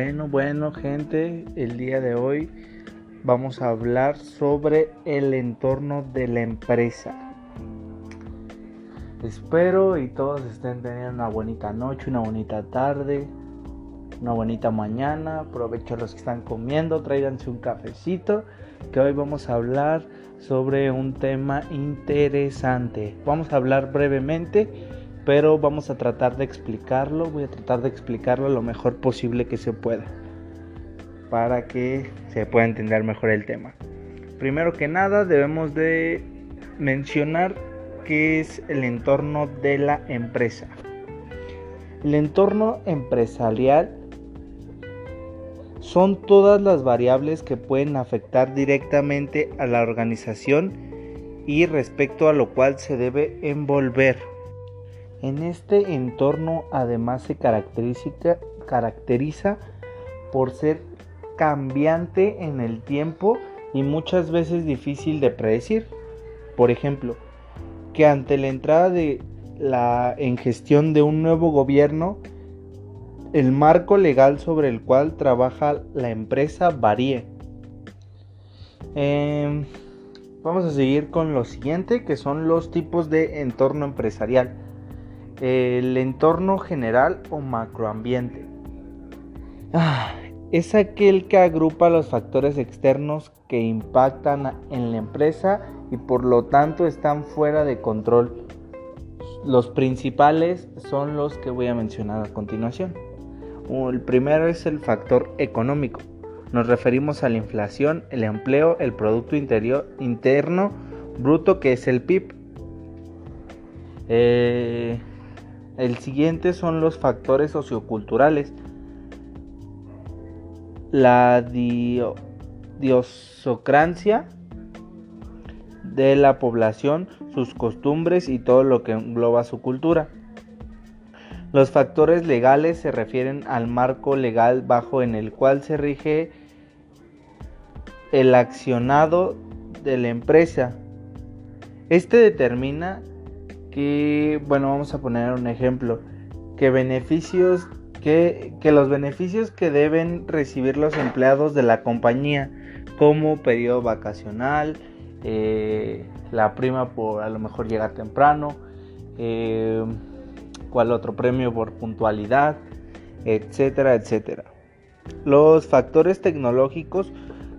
Bueno, bueno gente, el día de hoy vamos a hablar sobre el entorno de la empresa. Espero y todos estén teniendo una bonita noche, una bonita tarde, una bonita mañana. Aprovecho los que están comiendo, tráiganse un cafecito, que hoy vamos a hablar sobre un tema interesante. Vamos a hablar brevemente, pero vamos a tratar de explicarlo. Voy a tratar de explicarlo lo mejor posible que se pueda para que se pueda entender mejor el tema. Primero que nada debemos de mencionar qué es el entorno de la empresa. El entorno empresarial son todas las variables que pueden afectar directamente a la organización y respecto a lo cual se debe envolver. En este entorno además se caracteriza, por ser cambiante en el tiempo y muchas veces difícil de predecir. Por ejemplo, que ante la entrada de la en gestión de un nuevo gobierno, el marco legal sobre el cual trabaja la empresa varíe. Em, vamos a seguir con lo siguiente, que son los tipos de entorno empresarial. El entorno general o macroambiente. Ah, es aquel que agrupa los factores externos que impactan en la empresa y por lo tanto están fuera de control. Los principales son los que voy a mencionar a continuación. El primero es el factor económico. Nos referimos a la inflación, el empleo, el Producto Interior, Interno Bruto, que es el PIB. Eh, el siguiente son los factores socioculturales la diosocrancia de la población, sus costumbres y todo lo que engloba su cultura. Los factores legales se refieren al marco legal bajo en el cual se rige el accionado de la empresa. Este determina que, bueno, vamos a poner un ejemplo, que beneficios que, los beneficios que deben recibir los empleados de la compañía, como periodo vacacional, eh, la prima por a lo mejor llegar temprano, eh, cuál otro premio por puntualidad, etcétera, etcétera. Los factores tecnológicos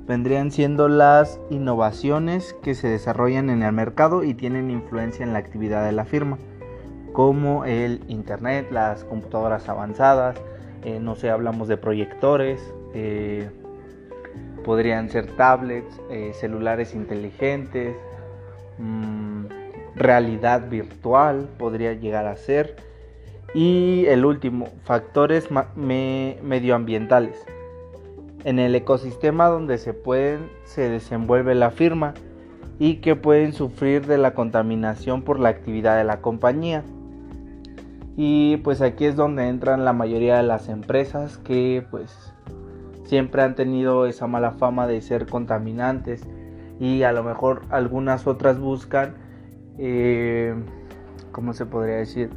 vendrían siendo las innovaciones que se desarrollan en el mercado y tienen influencia en la actividad de la firma como el internet, las computadoras avanzadas, eh, no sé, hablamos de proyectores, eh, podrían ser tablets, eh, celulares inteligentes, mm, realidad virtual podría llegar a ser. Y el último, factores medioambientales. En el ecosistema donde se pueden, se desenvuelve la firma y que pueden sufrir de la contaminación por la actividad de la compañía. Y pues aquí es donde entran la mayoría de las empresas que pues siempre han tenido esa mala fama de ser contaminantes y a lo mejor algunas otras buscan, eh, ¿cómo se podría decir?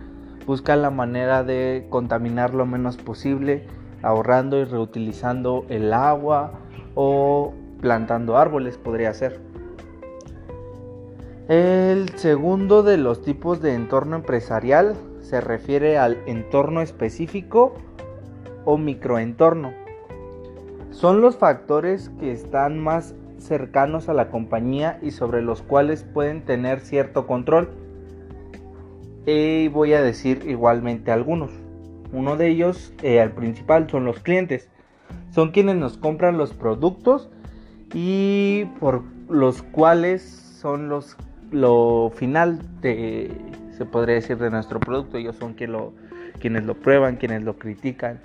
Buscan la manera de contaminar lo menos posible, ahorrando y reutilizando el agua o plantando árboles podría ser. El segundo de los tipos de entorno empresarial se refiere al entorno específico o microentorno. Son los factores que están más cercanos a la compañía y sobre los cuales pueden tener cierto control. Y voy a decir igualmente algunos. Uno de ellos, el eh, principal, son los clientes. Son quienes nos compran los productos y por los cuales son los lo final de se podría decir, de nuestro producto. Ellos son quienes lo prueban, quienes lo critican,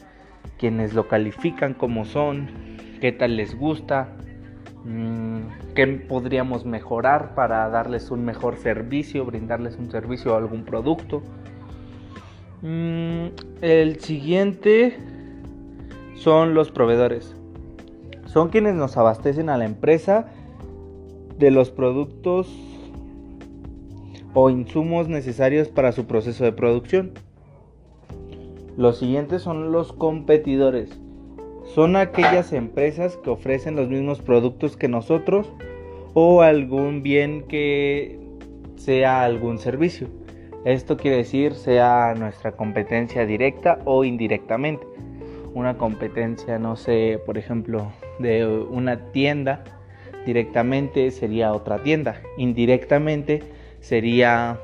quienes lo califican como son, qué tal les gusta, mm, qué podríamos mejorar para darles un mejor servicio, brindarles un servicio o algún producto. Mm, el siguiente son los proveedores. Son quienes nos abastecen a la empresa de los productos o insumos necesarios para su proceso de producción. Los siguientes son los competidores. son aquellas empresas que ofrecen los mismos productos que nosotros o algún bien que sea algún servicio. Esto quiere decir sea nuestra competencia directa o indirectamente. Una competencia, no sé, por ejemplo, de una tienda, directamente sería otra tienda. Indirectamente sería,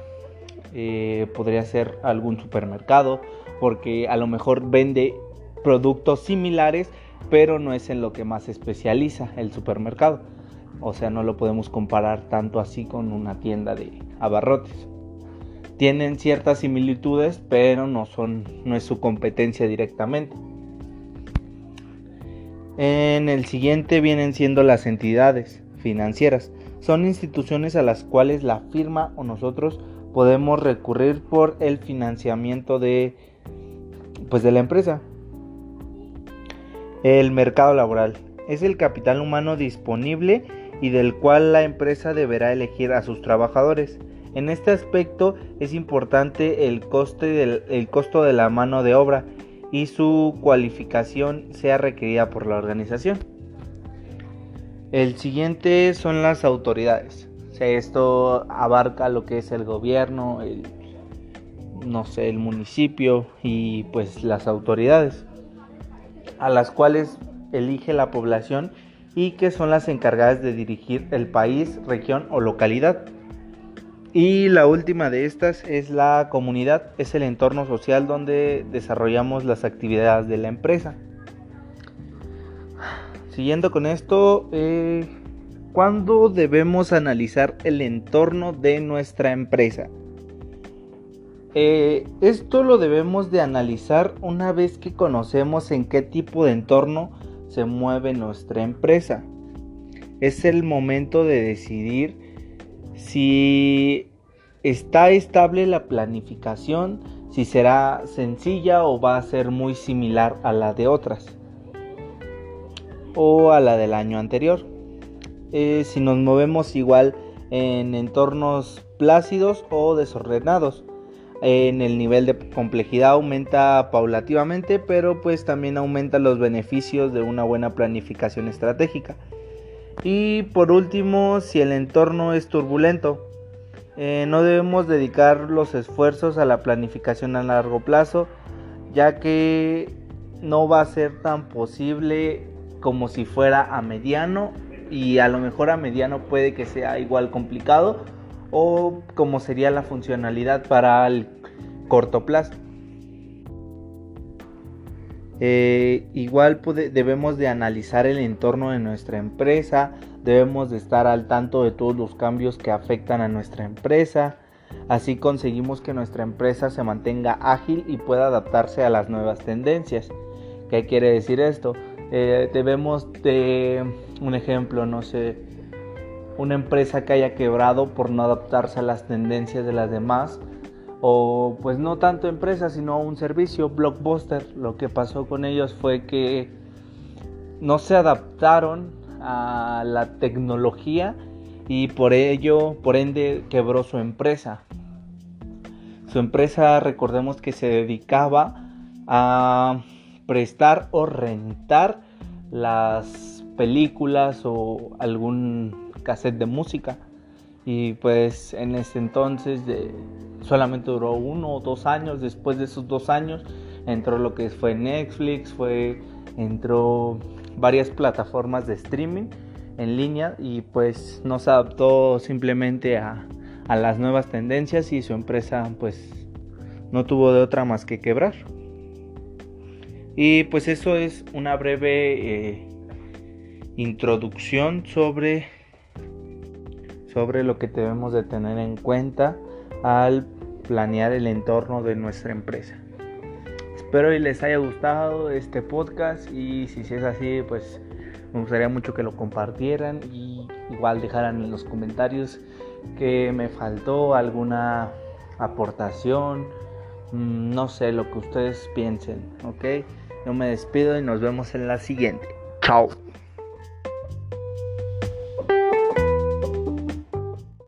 eh, podría ser algún supermercado, porque a lo mejor vende productos similares, pero no es en lo que más se especializa el supermercado. O sea, no lo podemos comparar tanto así con una tienda de abarrotes tienen ciertas similitudes, pero no son no es su competencia directamente. En el siguiente vienen siendo las entidades financieras. Son instituciones a las cuales la firma o nosotros podemos recurrir por el financiamiento de pues de la empresa. El mercado laboral es el capital humano disponible y del cual la empresa deberá elegir a sus trabajadores. En este aspecto es importante el, coste el costo de la mano de obra y su cualificación sea requerida por la organización. El siguiente son las autoridades. esto abarca lo que es el gobierno, el, no sé, el municipio y pues las autoridades a las cuales elige la población y que son las encargadas de dirigir el país, región o localidad. Y la última de estas es la comunidad, es el entorno social donde desarrollamos las actividades de la empresa. Siguiendo con esto, eh, ¿cuándo debemos analizar el entorno de nuestra empresa? Eh, esto lo debemos de analizar una vez que conocemos en qué tipo de entorno se mueve nuestra empresa. Es el momento de decidir si está estable la planificación, si será sencilla o va a ser muy similar a la de otras o a la del año anterior. Eh, si nos movemos igual en entornos plácidos o desordenados. En el nivel de complejidad aumenta paulativamente, pero pues también aumenta los beneficios de una buena planificación estratégica. Y por último, si el entorno es turbulento, eh, no debemos dedicar los esfuerzos a la planificación a largo plazo, ya que no va a ser tan posible como si fuera a mediano y a lo mejor a mediano puede que sea igual complicado o como sería la funcionalidad para el corto plazo. Eh, igual debemos de analizar el entorno de nuestra empresa, debemos de estar al tanto de todos los cambios que afectan a nuestra empresa, así conseguimos que nuestra empresa se mantenga ágil y pueda adaptarse a las nuevas tendencias. ¿Qué quiere decir esto? Eh, debemos de un ejemplo, no sé, una empresa que haya quebrado por no adaptarse a las tendencias de las demás, o pues no tanto empresa, sino un servicio, Blockbuster. Lo que pasó con ellos fue que no se adaptaron a la tecnología y por ello, por ende, quebró su empresa. Su empresa, recordemos que se dedicaba a prestar o rentar las películas o algún cassette de música. Y pues en ese entonces solamente duró uno o dos años. Después de esos dos años entró lo que fue Netflix, fue, entró varias plataformas de streaming en línea y pues no se adaptó simplemente a, a las nuevas tendencias y su empresa pues no tuvo de otra más que quebrar. Y pues eso es una breve eh, introducción sobre, sobre lo que debemos de tener en cuenta al planear el entorno de nuestra empresa. Espero que les haya gustado este podcast y si es así, pues me gustaría mucho que lo compartieran y igual dejaran en los comentarios que me faltó alguna aportación, mm, no sé, lo que ustedes piensen, ¿ok? Yo me despido y nos vemos en la siguiente. Chao.